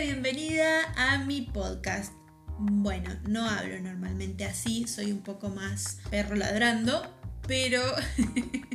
Bienvenida a mi podcast. Bueno, no hablo normalmente así, soy un poco más perro ladrando, pero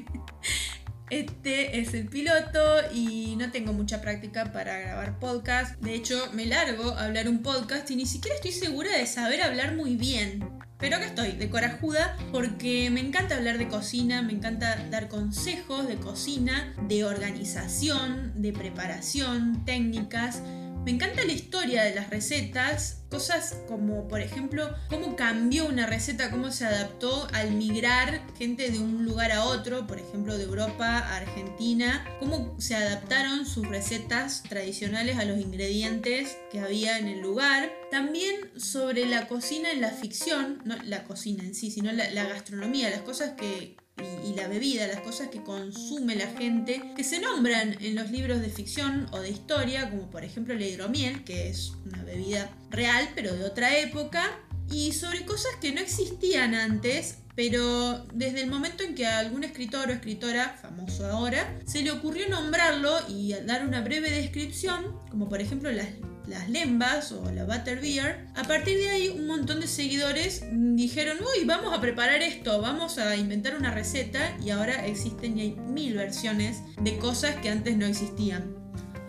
este es el piloto y no tengo mucha práctica para grabar podcast. De hecho, me largo a hablar un podcast y ni siquiera estoy segura de saber hablar muy bien. Pero acá estoy, de corajuda, porque me encanta hablar de cocina, me encanta dar consejos de cocina, de organización, de preparación, técnicas. Me encanta la historia de las recetas, cosas como por ejemplo cómo cambió una receta, cómo se adaptó al migrar gente de un lugar a otro, por ejemplo de Europa a Argentina, cómo se adaptaron sus recetas tradicionales a los ingredientes que había en el lugar. También sobre la cocina en la ficción, no la cocina en sí, sino la, gastronomía, las cosas que, y, la bebida, las cosas que consume la gente, que se nombran en los libros de ficción o de historia, como por ejemplo la hidromiel, que es una bebida real pero de otra época, y sobre cosas que no existían antes, pero desde el momento en que a algún escritor o escritora, famoso ahora, se le ocurrió nombrarlo y dar una breve descripción, como por ejemplo las las lembas o la butterbeer, a partir de ahí un montón de seguidores dijeron, uy, vamos a preparar esto, vamos a inventar una receta y ahora existen y hay mil versiones de cosas que antes no existían.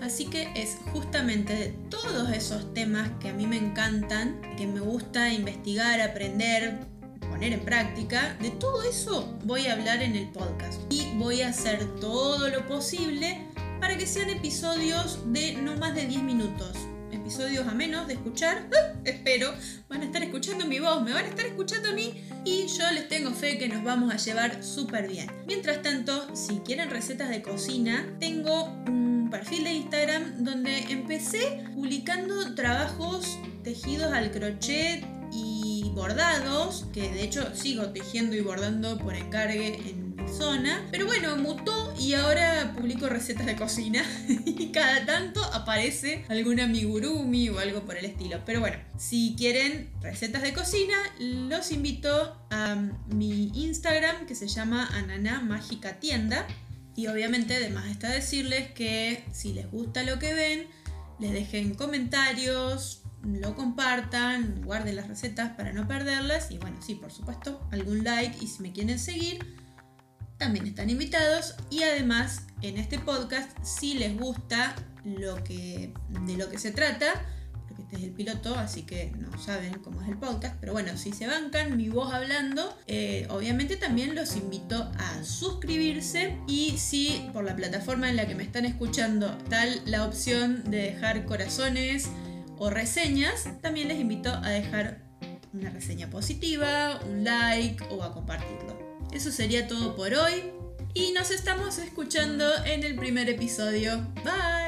Así que es justamente de todos esos temas que a mí me encantan, que me gusta investigar, aprender, poner en práctica, de todo eso voy a hablar en el podcast. Y voy a hacer todo lo posible para que sean episodios de no más de 10 minutos episodios a menos de escuchar. Espero. Van a estar escuchando mi voz, me van a estar escuchando a mí y yo les tengo fe que nos vamos a llevar súper bien. Mientras tanto, si quieren recetas de cocina, tengo un perfil de Instagram donde empecé publicando trabajos tejidos al crochet y bordados, que de hecho sigo tejiendo y bordando por encargue en Pero bueno, mutó y ahora publico recetas de cocina. y cada tanto aparece alguna amigurumi o algo por el estilo. Pero bueno, si quieren recetas de cocina, los invito a mi Instagram que se llama Ananá Mágica Tienda. Y obviamente además está decirles que si les gusta lo que ven, les dejen comentarios, lo compartan, guarden las recetas para no perderlas y bueno, sí, por supuesto, algún like y si me quieren seguir, también están invitados y además en este podcast si les gusta lo que, de lo que se trata, porque este es el piloto, así que no saben cómo es el podcast, pero bueno, si se bancan mi voz hablando, eh, obviamente también los invito a suscribirse y si por la plataforma en la que me están escuchando tal la opción de dejar corazones o reseñas, también les invito a dejar una reseña positiva, un like o a compartirlo. Eso sería todo por hoy y nos estamos escuchando en el primer episodio. Bye.